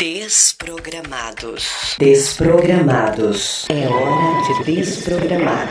Desprogramados. Desprogramados. É hora de desprogramar.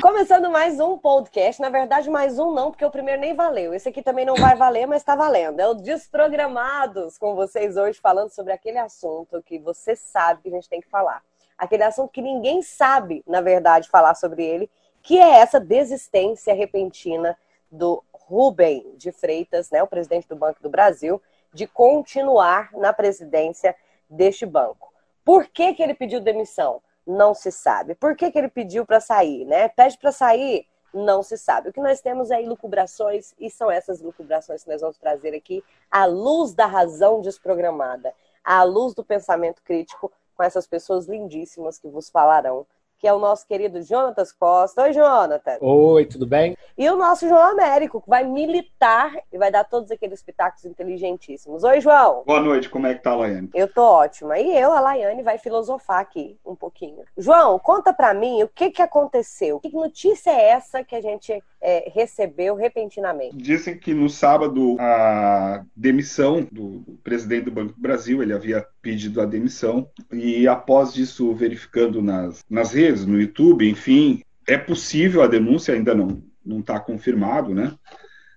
Começando mais um podcast, na verdade mais um não, porque o primeiro nem valeu. Esse aqui também não vai valer, mas tá valendo. É o Desprogramados com vocês hoje falando sobre aquele assunto que você sabe que a gente tem que falar. Aquele assunto que ninguém sabe, na verdade, falar sobre ele, que é essa desistência repentina do Rubem de Freitas, né, o presidente do Banco do Brasil, de continuar na presidência deste banco. Por que, que ele pediu demissão? Não se sabe. Por que, que ele pediu para sair? Né? Pede para sair? Não se sabe. O que nós temos é lucubrações, e são essas lucubrações que nós vamos trazer aqui à luz da razão desprogramada, à luz do pensamento crítico, com essas pessoas lindíssimas que vos falarão que é o nosso querido Jonatas Costa. Oi, Jonatas. Oi, tudo bem? E o nosso João Américo, que vai militar e vai dar todos aqueles pitacos inteligentíssimos. Oi, João. Boa noite, como é que tá, Laiane? Eu tô ótima. E eu, a Laiane, vai filosofar aqui um pouquinho. João, conta pra mim o que que aconteceu. Que notícia é essa que a gente é, recebeu repentinamente? Dizem que no sábado a demissão do presidente do Banco do Brasil, ele havia pedido a demissão e após isso, verificando nas, nas redes, no YouTube, enfim, é possível a denúncia, ainda não não está confirmado, né?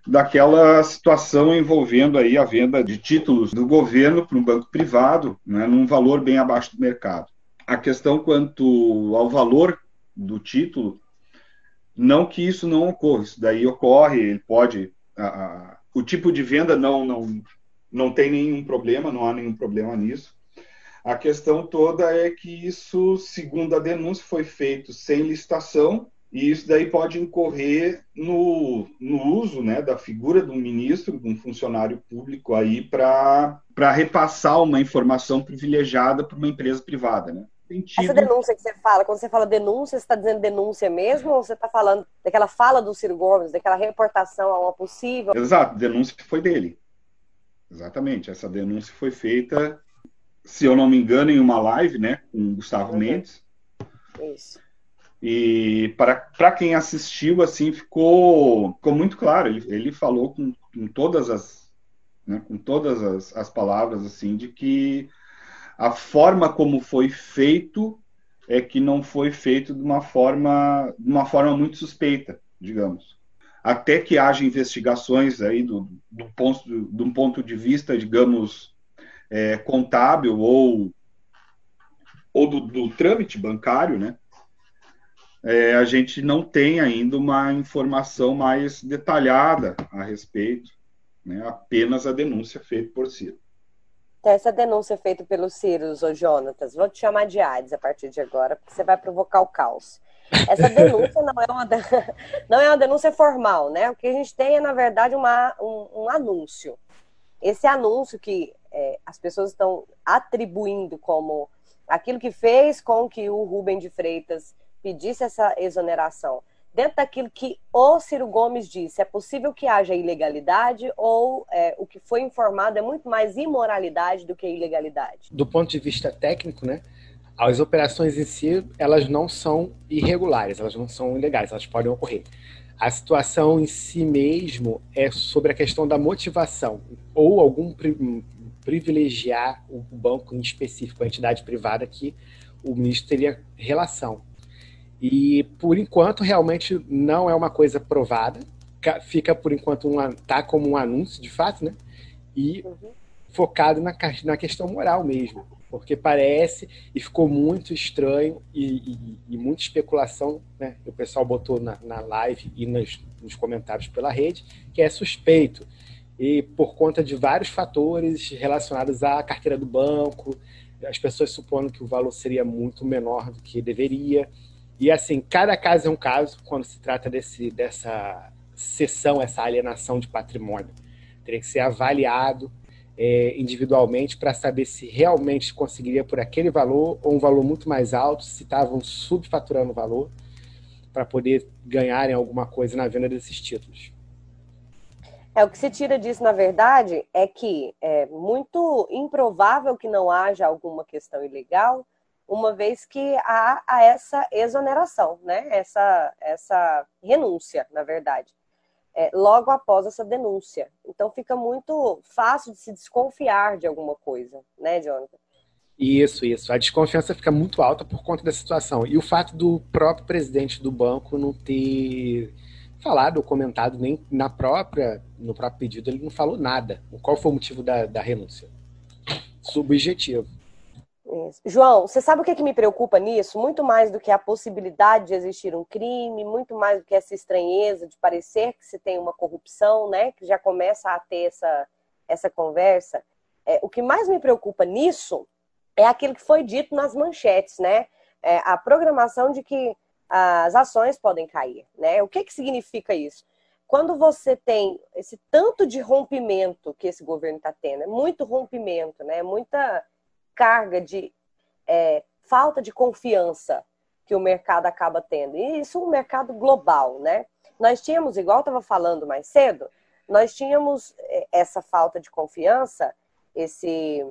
Daquela situação envolvendo aí a venda de títulos do governo para um banco privado, né, num valor bem abaixo do mercado. A questão quanto ao valor do título, não que isso não ocorra, isso daí ocorre, ele pode. A, a, o tipo de venda não, não, não tem nenhum problema, não há nenhum problema nisso. A questão toda é que isso, segundo a denúncia, foi feito sem licitação e isso daí pode incorrer no, no uso né, da figura de um ministro, de um funcionário público aí para repassar uma informação privilegiada para uma empresa privada, né? Tido... Essa denúncia que você fala, quando você fala denúncia, você está dizendo denúncia mesmo ou você está falando daquela fala do Ciro Gomes, daquela reportação a uma possível... Exato, denúncia que foi dele. Exatamente, essa denúncia foi feita se eu não me engano, em uma live, né, com o Gustavo uhum. Mendes. Isso. E para quem assistiu, assim, ficou, ficou muito claro. Ele, ele falou com, com todas as né, com todas as, as palavras assim de que a forma como foi feito é que não foi feito de uma forma de uma forma muito suspeita, digamos. Até que haja investigações aí do, do ponto de um ponto de vista, digamos, é, contábil ou, ou do, do trâmite bancário, né? É, a gente não tem ainda uma informação mais detalhada a respeito, né? apenas a denúncia feita por Ciro. Essa denúncia feita pelo Ciro, ô Jonatas, vou te chamar de Hades a partir de agora, porque você vai provocar o caos. Essa denúncia não é uma, não é uma denúncia formal, né? O que a gente tem é, na verdade, uma, um, um anúncio. Esse anúncio que é, as pessoas estão atribuindo como aquilo que fez com que o Rubem de Freitas pedisse essa exoneração. Dentro daquilo que o Ciro Gomes disse, é possível que haja ilegalidade ou é, o que foi informado é muito mais imoralidade do que ilegalidade? Do ponto de vista técnico, né? As operações em si, elas não são irregulares, elas não são ilegais, elas podem ocorrer. A situação em si mesmo é sobre a questão da motivação ou algum privilegiar o banco em específico, a entidade privada que o ministro teria relação. E por enquanto realmente não é uma coisa provada, fica por enquanto um, tá como um anúncio de fato, né? E uhum. focado na, na questão moral mesmo, porque parece e ficou muito estranho e, e, e muita especulação, né? O pessoal botou na, na live e nos, nos comentários pela rede que é suspeito e por conta de vários fatores relacionados à carteira do banco, as pessoas supondo que o valor seria muito menor do que deveria. E assim, cada caso é um caso quando se trata desse, dessa cessão, essa alienação de patrimônio. Teria que ser avaliado é, individualmente para saber se realmente conseguiria por aquele valor ou um valor muito mais alto, se estavam subfaturando o valor, para poder ganharem alguma coisa na venda desses títulos. É, o que se tira disso, na verdade, é que é muito improvável que não haja alguma questão ilegal, uma vez que há, essa exoneração, né? essa, essa renúncia, na verdade. é, logo após essa denúncia. Então fica muito fácil de se desconfiar de alguma coisa, né, Jonathan? Isso, isso. A desconfiança fica muito alta por conta da situação. E o fato do próprio presidente do banco não ter falado ou comentado nem na própria, no próprio pedido, ele não falou nada. Qual foi o motivo da, da renúncia? Subjetivo. Isso. João, você sabe o que, é que me preocupa nisso? Muito mais do que a possibilidade de existir um crime, muito mais do que essa estranheza de parecer que se tem uma corrupção, né? Que já começa a ter essa, essa conversa. É, o que mais me preocupa nisso é aquilo que foi dito nas manchetes, né? É, a programação de que as ações podem cair, né? O que, que significa isso? Quando você tem esse tanto de rompimento que esse governo está tendo, é muito rompimento, né? Muita carga de é, falta de confiança que o mercado acaba tendo. E isso é um mercado global, né? Nós tínhamos, igual estava falando mais cedo, nós tínhamos é, essa falta de confiança, esse,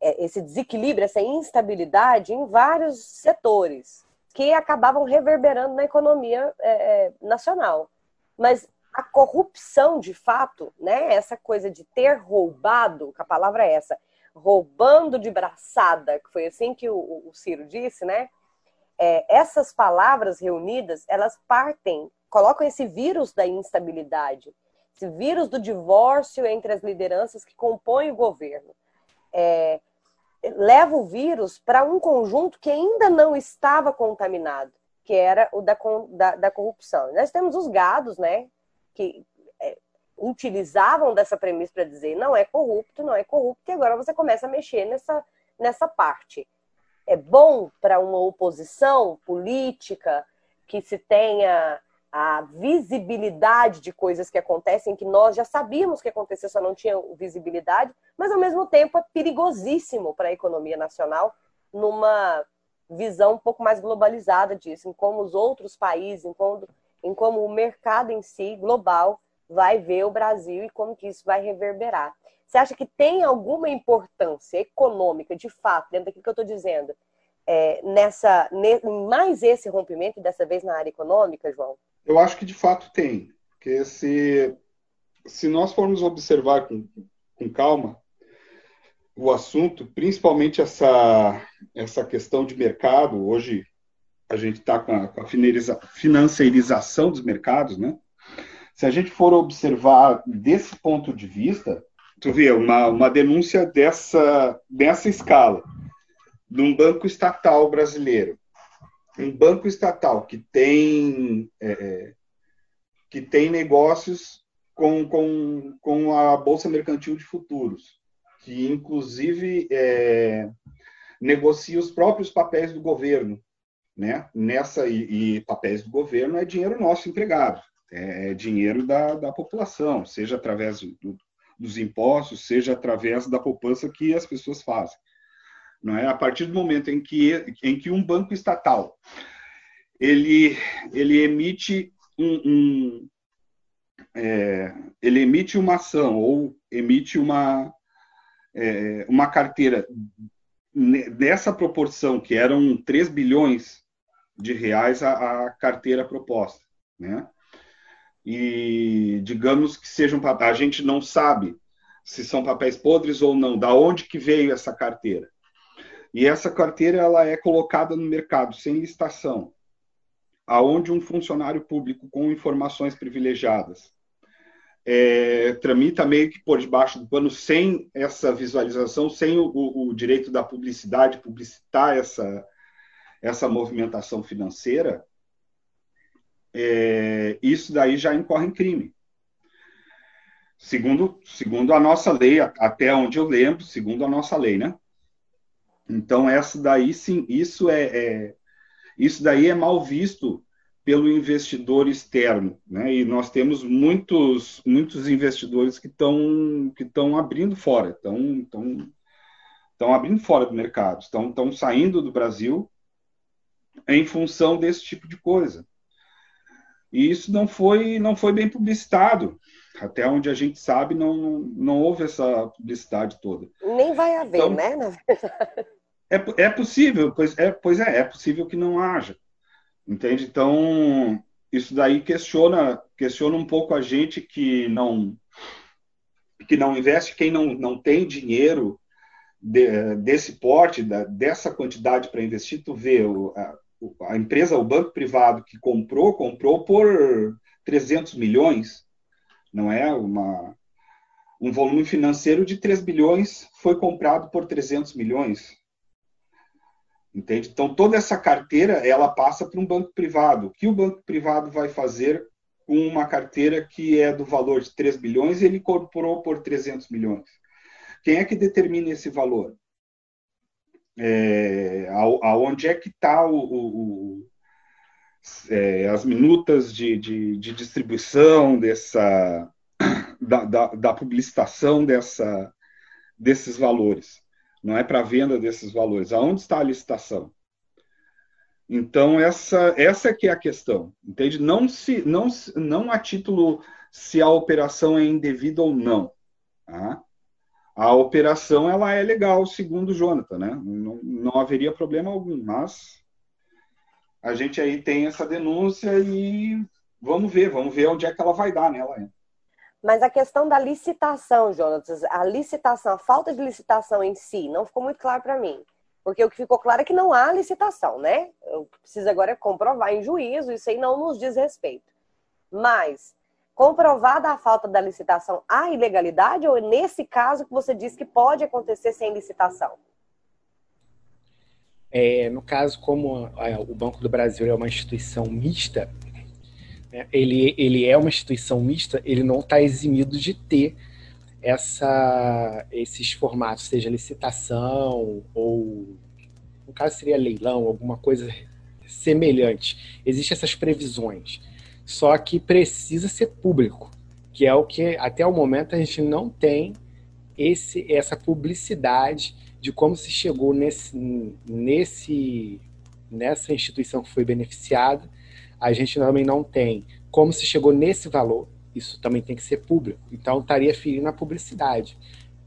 é, esse desequilíbrio, essa instabilidade em vários setores que acabavam reverberando na economia é, é, nacional. Mas a corrupção, de fato, né, essa coisa de ter roubado, a palavra é essa, roubando de braçada, que foi assim que o, o Ciro disse, né? É, essas palavras reunidas, elas partem, colocam esse vírus da instabilidade, esse vírus do divórcio entre as lideranças que compõem o governo. É, leva o vírus para um conjunto que ainda não estava contaminado, que era o da, da, da corrupção. Nós temos os gados, né? Que utilizavam dessa premissa para dizer não é corrupto, não é corrupto, e agora você começa a mexer nessa, nessa parte. É bom para uma oposição política que se tenha a visibilidade de coisas que acontecem que nós já sabíamos que acontecia, só não tinha visibilidade, mas ao mesmo tempo é perigosíssimo para a economia nacional numa visão um pouco mais globalizada disso, em como os outros países, em como, em como o mercado em si, global, vai ver o Brasil e como que isso vai reverberar. Você acha que tem alguma importância econômica, de fato, dentro daquilo que eu estou dizendo, é, nessa, mais esse rompimento, dessa vez na área econômica, João? Eu acho que de fato tem. Porque se, se nós formos observar com, com calma o assunto, principalmente essa, essa questão de mercado, hoje a gente está com a, com a dos mercados, né? Se a gente for observar desse ponto de vista, tu vê uma, uma denúncia dessa, dessa escala, de um banco estatal brasileiro, um banco estatal que tem, é, é, que tem negócios com, com, com a Bolsa Mercantil de Futuros, que inclusive é, negocia os próprios papéis do governo, né? Nessa e, e papéis do governo é dinheiro nosso empregado é, é dinheiro da, da população, seja através do, dos impostos, seja através da poupança que as pessoas fazem. Não é? A partir do momento em que, em que um banco estatal ele, ele emite um, um é, ele emite uma ação ou emite uma, é, uma carteira nessa proporção, que eram 3 bilhões de reais a, a carteira proposta. Né? E digamos que sejam a gente não sabe se são papéis podres ou não, da onde que veio essa carteira. E essa carteira ela é colocada no mercado sem licitação, aonde um funcionário público com informações privilegiadas é, tramita meio que por debaixo do pano sem essa visualização, sem o, o direito da publicidade, publicitar essa, essa movimentação financeira, é, isso daí já incorre em crime. Segundo, segundo a nossa lei, até onde eu lembro, segundo a nossa lei, né? Então, essa daí, sim, isso é, é isso daí é mal visto pelo investidor externo, né? E nós temos muitos, muitos investidores que estão que estão abrindo fora, estão, estão, estão abrindo fora do mercado, estão, estão saindo do Brasil em função desse tipo de coisa. E isso não foi, não foi bem publicitado. Até onde a gente sabe, não, não houve essa publicidade toda. Nem vai haver, então, né? Na verdade. É, é possível, pois é, pois é, é possível que não haja. Entende? Então, isso daí questiona, questiona um pouco a gente que não que não investe, quem não, não tem dinheiro de, desse porte, da, dessa quantidade para investir, tu vê o, a, a, empresa, o banco privado que comprou, comprou por 300 milhões, não é uma um volume financeiro de 3 bilhões foi comprado por 300 milhões. Entende? Então, toda essa carteira, ela passa para um banco privado. O que o banco privado vai fazer com uma carteira que é do valor de 3 bilhões e ele incorporou por 300 milhões? Quem é que determina esse valor? É, aonde é que está o, o, o é, as minutas de, de, de distribuição dessa da, da, da, publicitação dessa, desses valores não é para venda desses valores. Aonde está a licitação? Então essa essa que é a questão, entende? Não se não não a título se a operação é indevida ou não. Tá? A operação ela é legal, segundo o Jonathan, né? Não, não haveria problema algum, mas a gente aí tem essa denúncia e vamos ver, vamos ver onde é que ela vai dar, né? É. Mas a questão da licitação, Jonas, a licitação, a falta de licitação em si, não ficou muito claro para mim. Porque o que ficou claro é que não há licitação, né? Eu preciso agora comprovar em juízo, isso aí não nos diz respeito. Mas, comprovada a falta da licitação, há ilegalidade ou é nesse caso que você diz que pode acontecer sem licitação? É, no caso, como o Banco do Brasil é uma instituição mista, né, ele, ele é uma instituição mista, ele não está eximido de ter essa, esses formatos, seja licitação ou, no caso seria leilão, alguma coisa semelhante. Existem essas previsões, só que precisa ser público, que é o que até o momento a gente não tem esse, essa publicidade de como se chegou nesse, nesse, nessa instituição que foi beneficiada a gente também não tem como se chegou nesse valor, isso também tem que ser público. Então estaria ferindo a publicidade,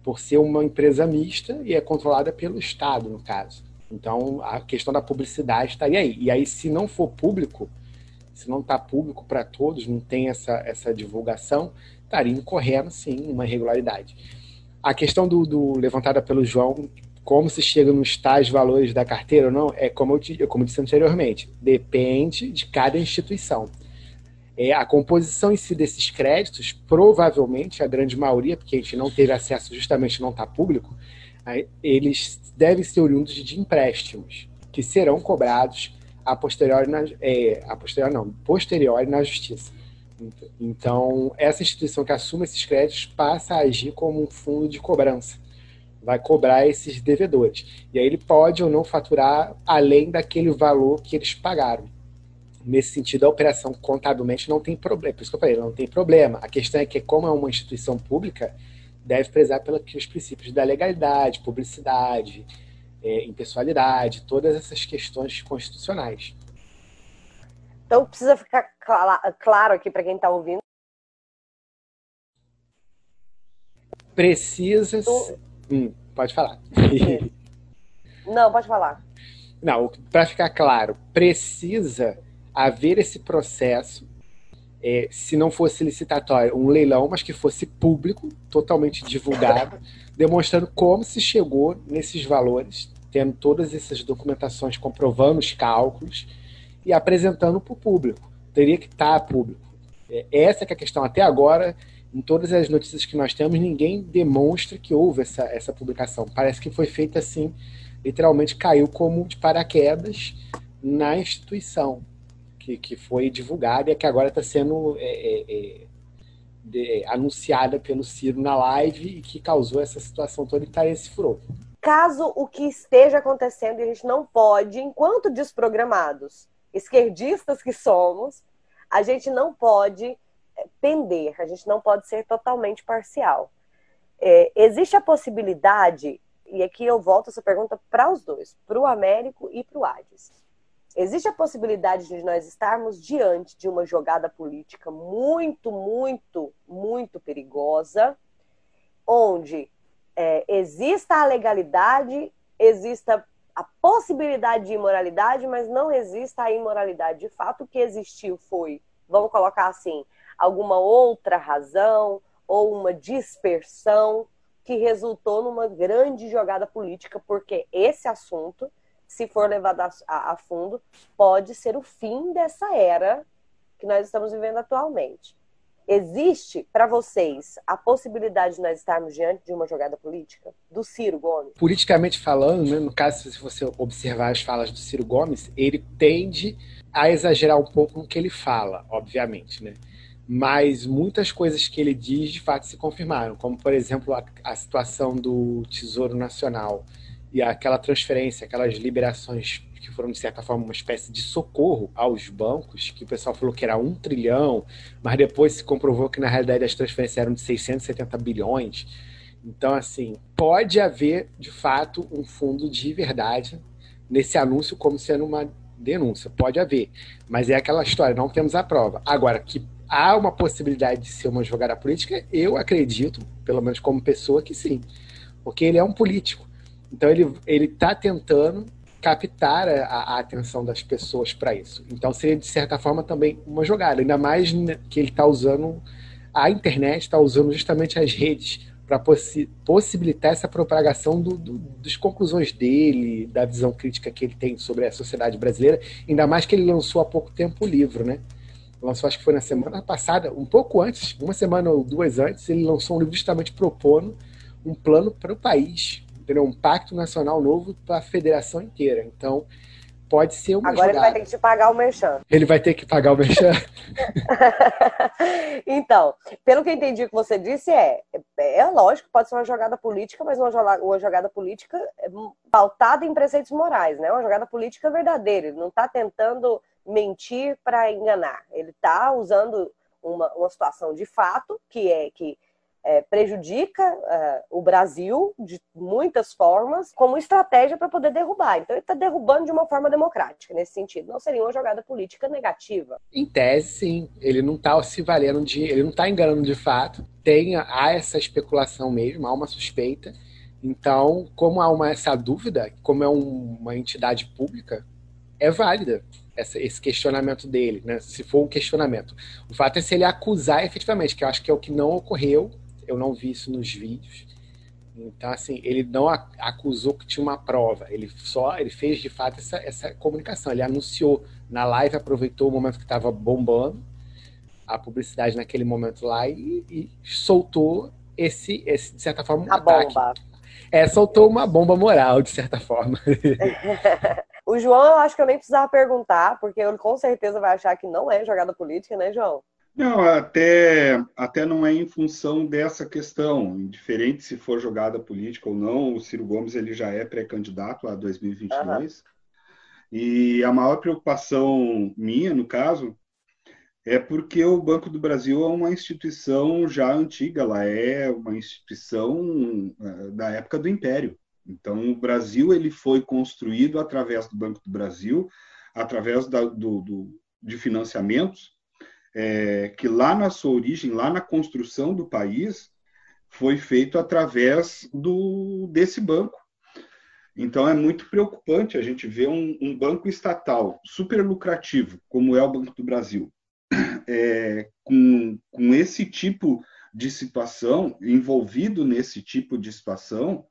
por ser uma empresa mista e é controlada pelo Estado, no caso. Então a questão da publicidade estaria aí. E aí, se não for público, se não está público para todos, não tem essa, essa divulgação, estaria incorrendo, sim, uma irregularidade. A questão do, do levantada pelo João como se chega nos tais valores da carteira ou não, é como eu, como eu disse anteriormente, depende de cada instituição. É, a composição em si desses créditos, provavelmente, a grande maioria, porque a gente não teve acesso justamente não está público, eles devem ser oriundos de empréstimos, que serão cobrados a posteriori, na, é, a posteriori não, posteriori na justiça. Então, essa instituição que assume esses créditos passa a agir como um fundo de cobrança vai cobrar esses devedores. E aí ele pode ou não faturar além daquele valor que eles pagaram. Nesse sentido, a operação contabilmente não tem problema. Por isso que eu falei, não tem problema. A questão é que, como é uma instituição pública, deve prezar pelos princípios da legalidade, publicidade, é, impessoalidade, todas essas questões constitucionais. Então, precisa ficar claro aqui para quem está ouvindo. Precisa. Hum, pode falar. Não, pode falar. Não, para ficar claro, precisa haver esse processo, é, se não fosse licitatório, um leilão, mas que fosse público, totalmente divulgado, demonstrando como se chegou nesses valores, tendo todas essas documentações comprovando os cálculos e apresentando para o público. Teria que estar público. É, essa é a questão. Até agora, em todas as notícias que nós temos, ninguém demonstra que houve essa, essa publicação. Parece que foi feita assim, literalmente caiu como de paraquedas na instituição que, que foi divulgada e que agora está sendo é, é, é, de, anunciada pelo Ciro na live e que causou essa situação toda e está esse furor. Caso o que esteja acontecendo, a gente não pode, enquanto desprogramados, esquerdistas que somos, a gente não pode pender, a gente não pode ser totalmente parcial. É, existe a possibilidade, e aqui eu volto essa pergunta para os dois, para o Américo e para o Hades. Existe a possibilidade de nós estarmos diante de uma jogada política muito, muito, muito perigosa, onde é, exista a legalidade, exista a possibilidade de imoralidade, mas não exista a imoralidade. De fato, o que existiu foi vamos colocar assim, alguma outra razão ou uma dispersão que resultou numa grande jogada política, porque esse assunto, se for levado a, a, a fundo, pode ser o fim dessa era que nós estamos vivendo atualmente. Existe para vocês a possibilidade de nós estarmos diante de uma jogada política do Ciro Gomes? Politicamente falando, né, no caso, se você observar as falas do Ciro Gomes, ele tende a exagerar um pouco no que ele fala, obviamente, né? Mas muitas coisas que ele diz de fato se confirmaram, como por exemplo a, a situação do Tesouro Nacional e aquela transferência, aquelas liberações que foram, de certa forma, uma espécie de socorro aos bancos, que o pessoal falou que era um trilhão, mas depois se comprovou que, na realidade, as transferências eram de 670 bilhões. Então, assim, pode haver, de fato, um fundo de verdade nesse anúncio como sendo uma denúncia. Pode haver. Mas é aquela história, não temos a prova. Agora, que há uma possibilidade de ser uma jogada política, eu acredito, pelo menos como pessoa, que sim. Porque ele é um político. Então ele está tentando captar a, a, atenção das pessoas para isso. Então seria de certa forma também uma jogada, ainda mais que ele está usando a internet, está usando justamente as redes para possi possibilitar essa propagação do, do, das conclusões dele, da visão crítica que ele tem sobre a sociedade brasileira, ainda mais que ele lançou há pouco tempo o livro, né? Lançou, acho que foi na semana passada, um pouco antes, uma semana ou duas antes, ele lançou um livro justamente propondo um plano para o país, entendeu? um pacto nacional novo para a federação inteira. Então, pode ser uma Agora jogada. ele vai ter que te pagar o merchan. Ele vai ter que pagar o merchan? então, pelo que eu entendi que você disse, é, é lógico, pode ser uma jogada política, mas uma, uma jogada política pautada em preceitos morais, né? Uma jogada política verdadeira. Ele não está tentando mentir para enganar. Ele está usando uma, uma situação de fato, que é que é, prejudica é, o Brasil de muitas formas como estratégia para poder derrubar. Então ele está derrubando de uma forma democrática nesse sentido. Não seria uma jogada política negativa. Em tese, sim. Ele não está se valendo de. Ele não está enganando de fato. Tem há essa especulação mesmo, há uma suspeita. Então, como há uma, essa dúvida, como é um, uma entidade pública, é válida essa, esse questionamento dele, né? Se for um questionamento. O fato é se ele acusar efetivamente, que eu acho que é o que não ocorreu eu não vi isso nos vídeos. Então, assim, ele não acusou que tinha uma prova, ele só ele fez de fato essa, essa comunicação. Ele anunciou na live, aproveitou o momento que estava bombando a publicidade naquele momento lá e, e soltou esse, esse, de certa forma, um a ataque. Bomba. É, soltou uma bomba moral, de certa forma. o João, eu acho que eu nem precisava perguntar, porque ele com certeza vai achar que não é jogada política, né, João? Não, até, até não é em função dessa questão. Indiferente se for jogada política ou não, o Ciro Gomes ele já é pré-candidato a 2022. Uhum. E a maior preocupação minha, no caso, é porque o Banco do Brasil é uma instituição já antiga, ela é uma instituição eh, da época do Império. Então, o Brasil ele foi construído através do Banco do Brasil, através da, do, do, de financiamentos é, que lá na sua origem, lá na construção do país, foi feito através do, desse banco. Então é muito preocupante a gente ver um, um banco estatal super lucrativo, como é o Banco do Brasil, é, com, com esse tipo de situação, envolvido nesse tipo de situação,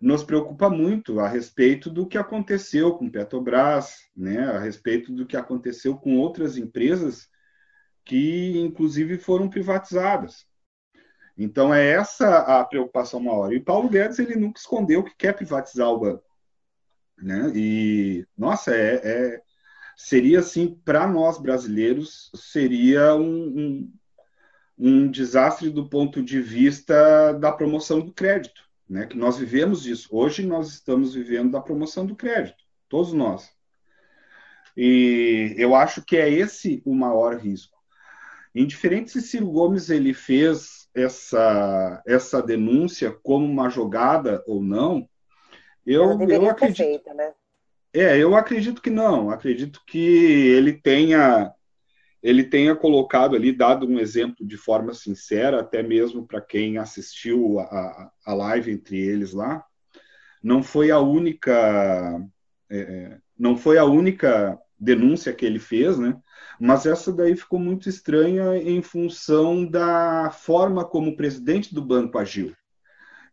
nos preocupa muito a respeito do que aconteceu com Petrobras, né, a respeito do que aconteceu com outras empresas que inclusive foram privatizadas. Então é essa a preocupação maior. E Paulo Guedes ele nunca escondeu que quer privatizar o banco, né? E nossa, é, é seria assim para nós brasileiros seria um, um, um, desastre do ponto de vista da promoção do crédito, né? Que nós vivemos isso. Hoje nós estamos vivendo da promoção do crédito, todos nós. E eu acho que é esse o maior risco. Indiferente se Ciro Gomes ele fez essa, essa denúncia como uma jogada ou não, eu, eu acredito. Né? É, eu acredito que não. Acredito que ele tenha ele tenha colocado ali, dado um exemplo de forma sincera, até mesmo para quem assistiu a, a live entre eles lá. Não foi a única é, é não foi a única denúncia que ele fez, né? Mas essa daí ficou muito estranha em função da forma como o presidente do banco agiu.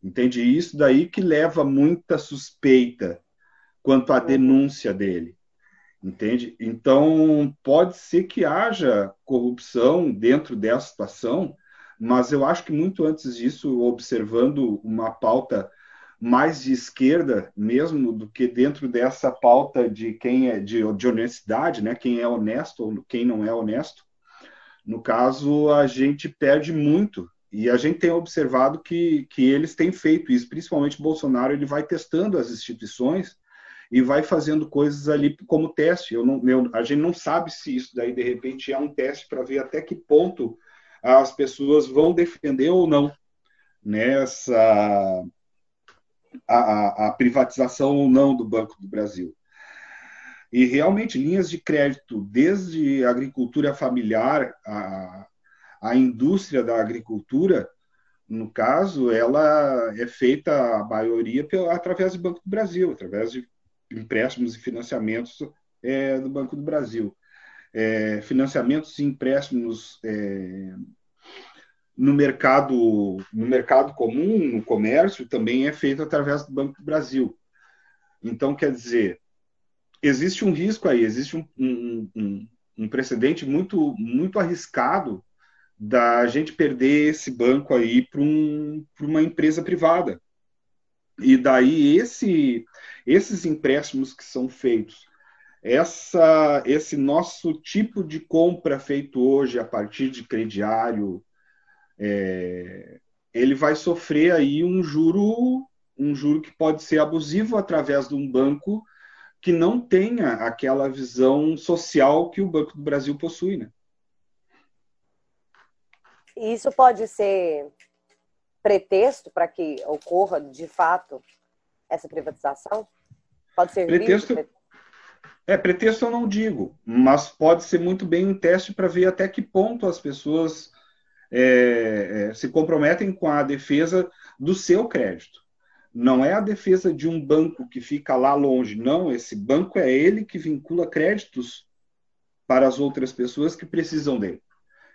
Entende? Isso daí que leva muita suspeita quanto à denúncia dele. Entende? Então, pode ser que haja corrupção dentro dessa situação, mas eu acho que muito antes disso, observando uma pauta mais de esquerda mesmo do que dentro dessa pauta de quem é de, de honestidade, né? Quem é honesto ou quem não é honesto. No caso, a gente perde muito e a gente tem observado que, que eles têm feito isso, principalmente Bolsonaro, ele vai testando as instituições e vai fazendo coisas ali como teste. Eu não, eu, a gente não sabe se isso daí de repente é um teste para ver até que ponto as pessoas vão defender ou não nessa a, a, privatização ou não do Banco do Brasil. E realmente, linhas de crédito, desde a agricultura familiar, a, a indústria da agricultura, no caso, ela é feita, a maioria, através do Banco do Brasil, através de empréstimos e financiamentos é, do Banco do Brasil. É, financiamentos e empréstimos é, no mercado, no mercado comum, no comércio, também é feito através do Banco do Brasil. Então, quer dizer, existe um risco aí, existe um, um, um, precedente muito, muito arriscado da gente perder esse banco aí para um, uma empresa privada. E daí esse, esses empréstimos que são feitos, essa, esse nosso tipo de compra feito hoje a partir de crediário, é, ele vai sofrer aí um juro, um juro que pode ser abusivo através de um banco que não tenha aquela visão social que o Banco do Brasil possui, né? Isso pode ser pretexto para que ocorra de fato essa privatização? Pode ser pretexto. É, pretexto eu não digo, mas pode ser muito bem um teste para ver até que ponto as pessoas é, é, se comprometem com a defesa do seu crédito. Não é a defesa de um banco que fica lá longe, não. Esse banco é ele que vincula créditos para as outras pessoas que precisam dele.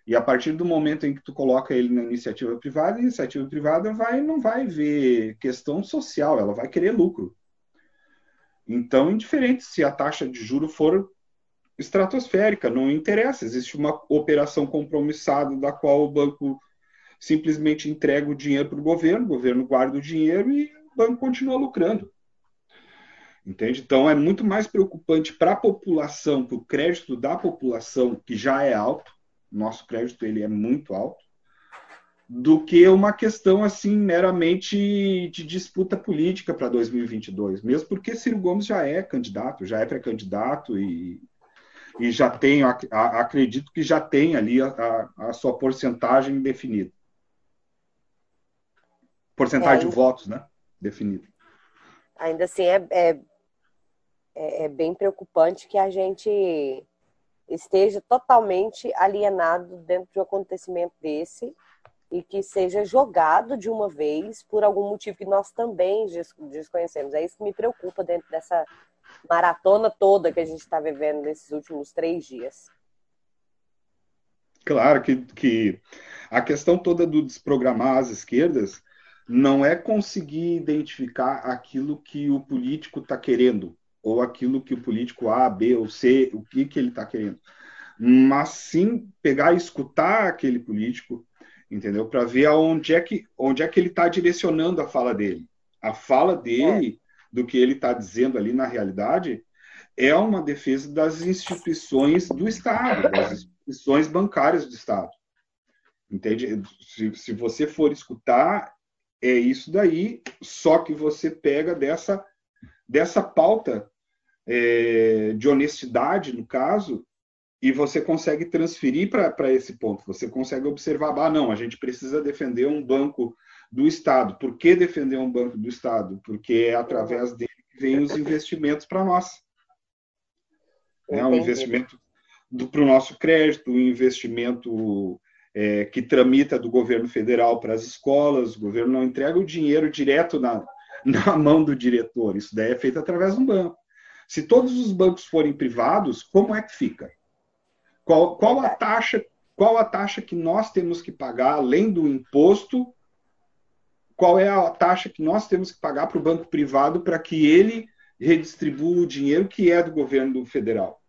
E a partir do momento em que tu coloca ele na iniciativa privada, a iniciativa privada vai não vai ver questão social, ela vai querer lucro. Então, indiferente se a taxa de juro for estratosférica, não interessa. Existe uma operação compromissada da qual o banco simplesmente entrega o dinheiro para o governo, o governo guarda o dinheiro e o banco continua lucrando. Entende? Então é muito mais preocupante para a população, para o crédito da população, que já é alto, nosso crédito ele é muito alto, do que uma questão assim meramente de disputa política para 2022, mesmo porque Ciro Gomes já é candidato, já é pré-candidato e e já tem, acredito que já tem ali a, a sua porcentagem definida. Porcentagem é, de votos, né? Definida. Ainda assim, é, é, é, é bem preocupante que a gente esteja totalmente alienado dentro de um acontecimento desse e que seja jogado de uma vez por algum motivo que nós também desconhecemos. É isso que me preocupa dentro dessa maratona toda que a gente está vivendo nesses últimos três dias. Claro que, que a questão toda do desprogramar as esquerdas não é conseguir identificar aquilo que o político está querendo, ou aquilo que o político A, B ou C, o que, que ele está querendo, mas sim pegar e escutar aquele político, entendeu? Para ver aonde é que, onde é que ele está direcionando a fala dele. A fala dele do que ele está dizendo ali na realidade, é uma defesa das instituições do Estado, das instituições bancárias do Estado. Entende? Se, se você for escutar, é isso daí, só que você pega dessa, dessa pauta é, de honestidade, no caso, e você consegue transferir para esse ponto. Você consegue observar, ah, não, a gente precisa defender um banco do Estado. Por que defender um banco do Estado? Porque é através dele que vem os investimentos para nós. É um investimento para o nosso crédito, um investimento é, que tramita do governo federal para as escolas, o governo não entrega o dinheiro direto na, na mão do diretor, isso daí é feito através de um banco. Se todos os bancos forem privados, como é que fica? Qual, qual a taxa? Qual a taxa que nós temos que pagar além do imposto? Qual é a taxa que nós temos que pagar para o banco privado para que ele redistribua o dinheiro que é do governo federal?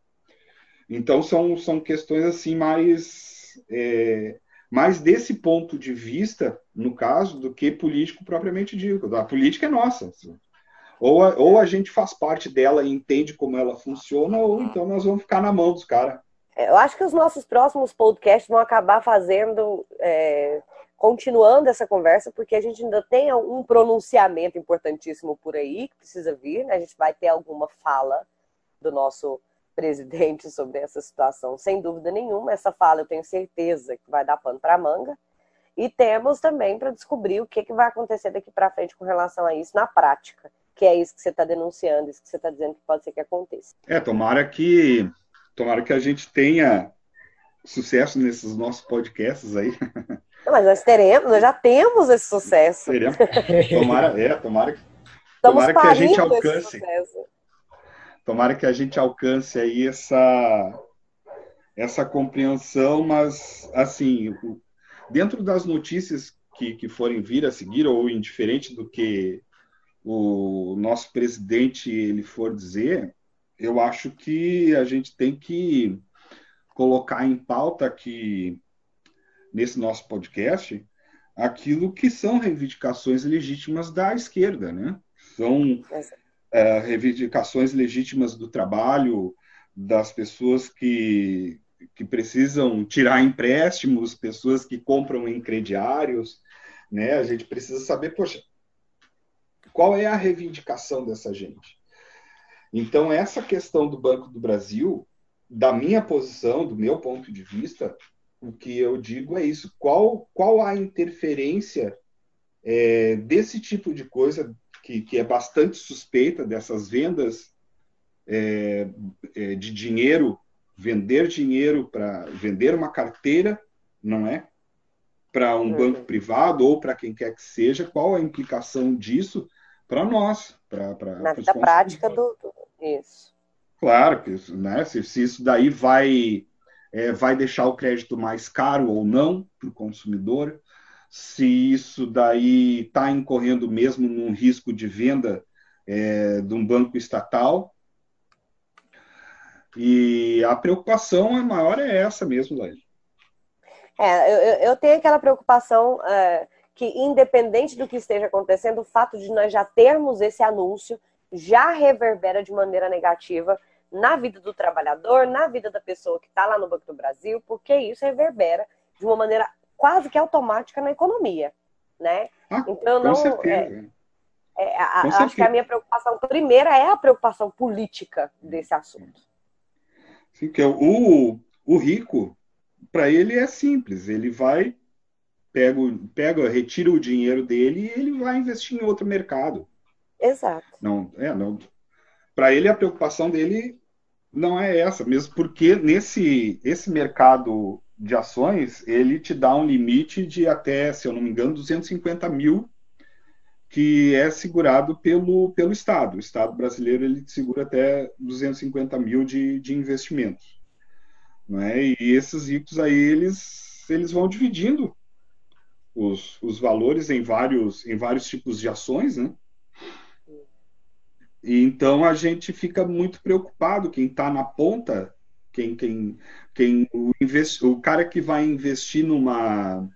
Então são, são questões assim mais é, mais desse ponto de vista, no caso, do que político propriamente dito. A política é nossa. Ou a, ou a gente faz parte dela e entende como ela funciona, ou então nós vamos ficar na mão dos caras. É, eu acho que os nossos próximos podcasts vão acabar fazendo, é, continuando essa conversa, porque a gente ainda tem um pronunciamento importantíssimo por aí que precisa vir. Né? A gente vai ter alguma fala do nosso presidente sobre essa situação, sem dúvida nenhuma. Essa fala eu tenho certeza que vai dar pano para manga. E temos também para descobrir o que, que vai acontecer daqui para frente com relação a isso na prática que é isso que você está denunciando, isso que você está dizendo que pode ser que aconteça. É, tomara que tomara que a gente tenha sucesso nesses nossos podcasts aí. Mas nós teremos, nós já temos esse sucesso. Teremos. Tomara, é, tomara, tomara que a gente alcance. Tomara que a gente alcance aí essa essa compreensão, mas assim, dentro das notícias que, que forem vir a seguir, ou indiferente do que o nosso presidente ele for dizer, eu acho que a gente tem que colocar em pauta aqui nesse nosso podcast aquilo que são reivindicações legítimas da esquerda, né? São é, reivindicações legítimas do trabalho, das pessoas que, que precisam tirar empréstimos, pessoas que compram em crediários, né? A gente precisa saber, poxa, qual é a reivindicação dessa gente? Então, essa questão do Banco do Brasil, da minha posição, do meu ponto de vista, o que eu digo é isso: qual, qual a interferência é, desse tipo de coisa, que, que é bastante suspeita, dessas vendas é, é, de dinheiro, vender dinheiro para vender uma carteira, não é? Para um uhum. banco privado ou para quem quer que seja, qual a implicação disso para nós. Pra, pra, Na vida prática do, do, Isso. Claro, que né, se, se isso daí vai, é, vai deixar o crédito mais caro ou não para o consumidor, se isso daí está incorrendo mesmo num risco de venda é, de um banco estatal. E a preocupação maior é essa mesmo, Laís. É, eu, eu tenho aquela preocupação. É que, independente do que esteja acontecendo, o fato de nós já termos esse anúncio já reverbera de maneira negativa na vida do trabalhador, na vida da pessoa que está lá no Banco do Brasil, porque isso reverbera de uma maneira quase que automática na economia, né? Ah, então não é, é, a, acho que a minha preocupação primeira é a preocupação política desse assunto. Sim, que é o, o rico, para ele é simples, ele vai pega, pega, retira o dinheiro dele e ele vai investir em outro mercado. Exato. Não, é, não. Para ele a preocupação dele não é essa, mesmo porque nesse esse mercado de ações ele te dá um limite de até, se eu não me engano, 250 mil que é segurado pelo, pelo Estado. O Estado brasileiro ele segura até 250 mil de, de investimentos. Não é? E esses ricos aí, eles, eles vão dividindo os, os valores em vários, em vários tipos de ações, né? E então a gente fica muito preocupado, quem está na ponta, quem, quem, quem o, invest, o cara que vai investir numa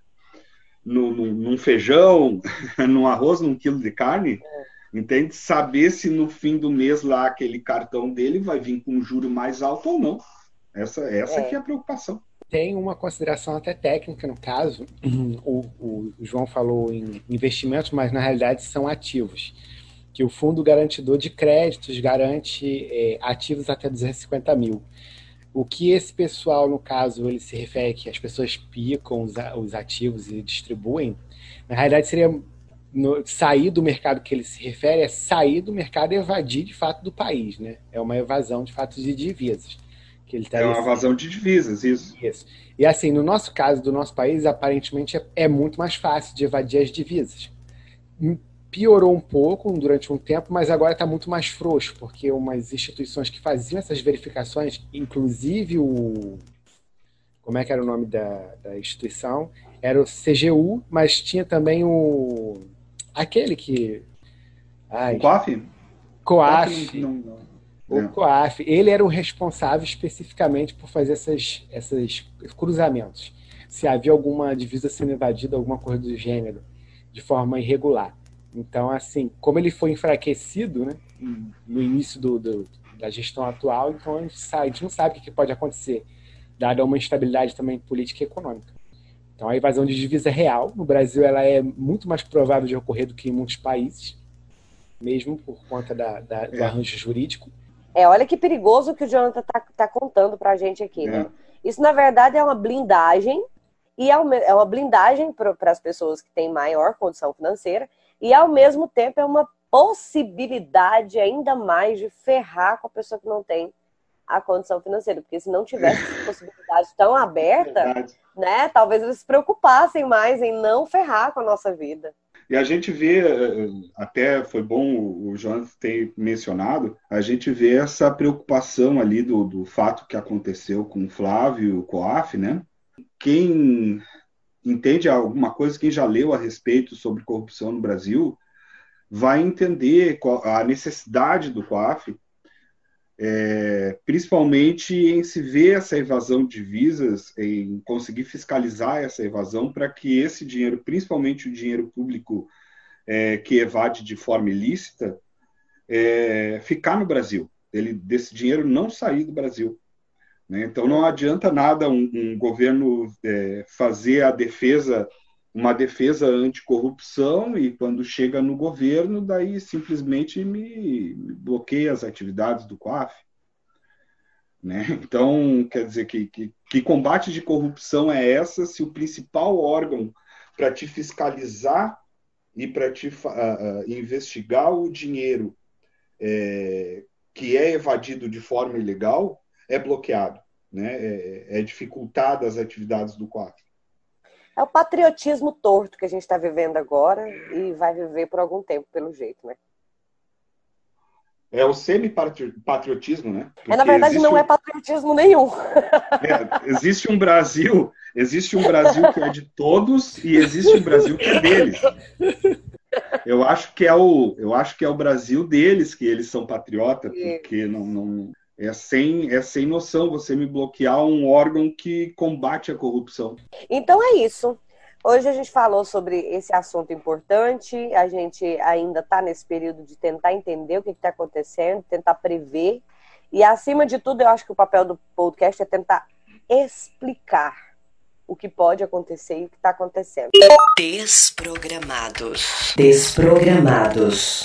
no, no, num feijão, num arroz, num quilo de carne, é. entende? Saber se no fim do mês lá aquele cartão dele vai vir com um juro mais alto ou não. Essa, essa é. que é a preocupação tem uma consideração até técnica no caso. O, o, João falou em investimentos, mas na realidade são ativos. Que o fundo garantidor de créditos garante é, ativos até 250 mil. O que esse pessoal, no caso, ele se refere que as pessoas picam os, os ativos e distribuem, na realidade seria no, sair do mercado que ele se refere, é sair do mercado e evadir de fato do país, né? É uma evasão de fato de divisas. Que ele tá é uma evasão de divisas, isso. Isso. E assim, no nosso caso, do nosso país, aparentemente é, é muito mais fácil de evadir as divisas. Piorou um pouco durante um tempo, mas agora está muito mais frouxo, porque umas instituições que faziam essas verificações, inclusive o. Como é que era o nome da, da instituição? Era o CGU, mas tinha também o. Aquele que. Ai, o COAF? COAF. Não, não, não. O COAF. Ele era o responsável especificamente por fazer essas, esses cruzamentos. Se havia alguma divisa sendo invadida, alguma coisa do gênero, de forma irregular. Então, assim, como ele foi enfraquecido né, no início do, do, da gestão atual, então a gente, sabe, a gente não sabe o que pode acontecer, dada uma instabilidade também política e econômica. Então, a invasão de divisa é real. No Brasil, ela é muito mais provável de ocorrer do que em muitos países, mesmo por conta da, da do é. arranjo jurídico. É, olha que perigoso que o Jonathan está tá contando para a gente aqui, né? é. né? Isso, na verdade, é uma blindagem, e é uma é blindagem para as pessoas que têm maior condição financeira, e ao mesmo tempo é uma possibilidade ainda mais de ferrar com a pessoa que não tem a condição financeira, porque se não tivesse essa possibilidade tão aberta, Verdade. né, talvez eles se preocupassem mais em não ferrar com a nossa vida. E a gente vê, até foi bom o Jonas ter mencionado, a gente vê essa preocupação ali do, do fato que aconteceu com o Flávio o Coaf, né? Quem entende alguma coisa, quem já leu a respeito sobre corrupção no Brasil, vai entender a necessidade do COAF, é, principalmente em se ver essa evasão de divisas, em conseguir fiscalizar essa evasão para que esse dinheiro, principalmente o dinheiro público é, que evade de forma ilícita, é, ficar no Brasil, ele desse dinheiro não sair do Brasil. Né? Então não adianta nada um, um governo é, fazer a defesa, uma defesa anticorrupção e quando chega no governo, daí simplesmente me, me bloqueia as atividades do COAF. Né? Então, quer dizer, que, que, que, combate de corrupção é essa se o principal órgão para te fiscalizar e para te uh, investigar o dinheiro é, que é evadido de forma ilegal é bloqueado, né? é, é dificultada as atividades do quadro. É o patriotismo torto que a gente está vivendo agora e vai viver por algum tempo, pelo jeito, né? É o semi-patriotismo, né? é, na verdade, não um... é patriotismo nenhum. É, existe um Brasil, existe um Brasil que é de todos e existe um Brasil que é deles. Eu acho que é o, eu acho que é o Brasil deles que eles são patriotas, porque não, não, é sem, é sem noção você me bloquear um órgão que combate a corrupção. Então é isso. Hoje a gente falou sobre esse assunto importante. A gente ainda está nesse período de tentar entender o que está acontecendo, tentar prever. E acima de tudo, eu acho que o papel do podcast é tentar explicar o que pode acontecer e o que está acontecendo. Desprogramados. Desprogramados.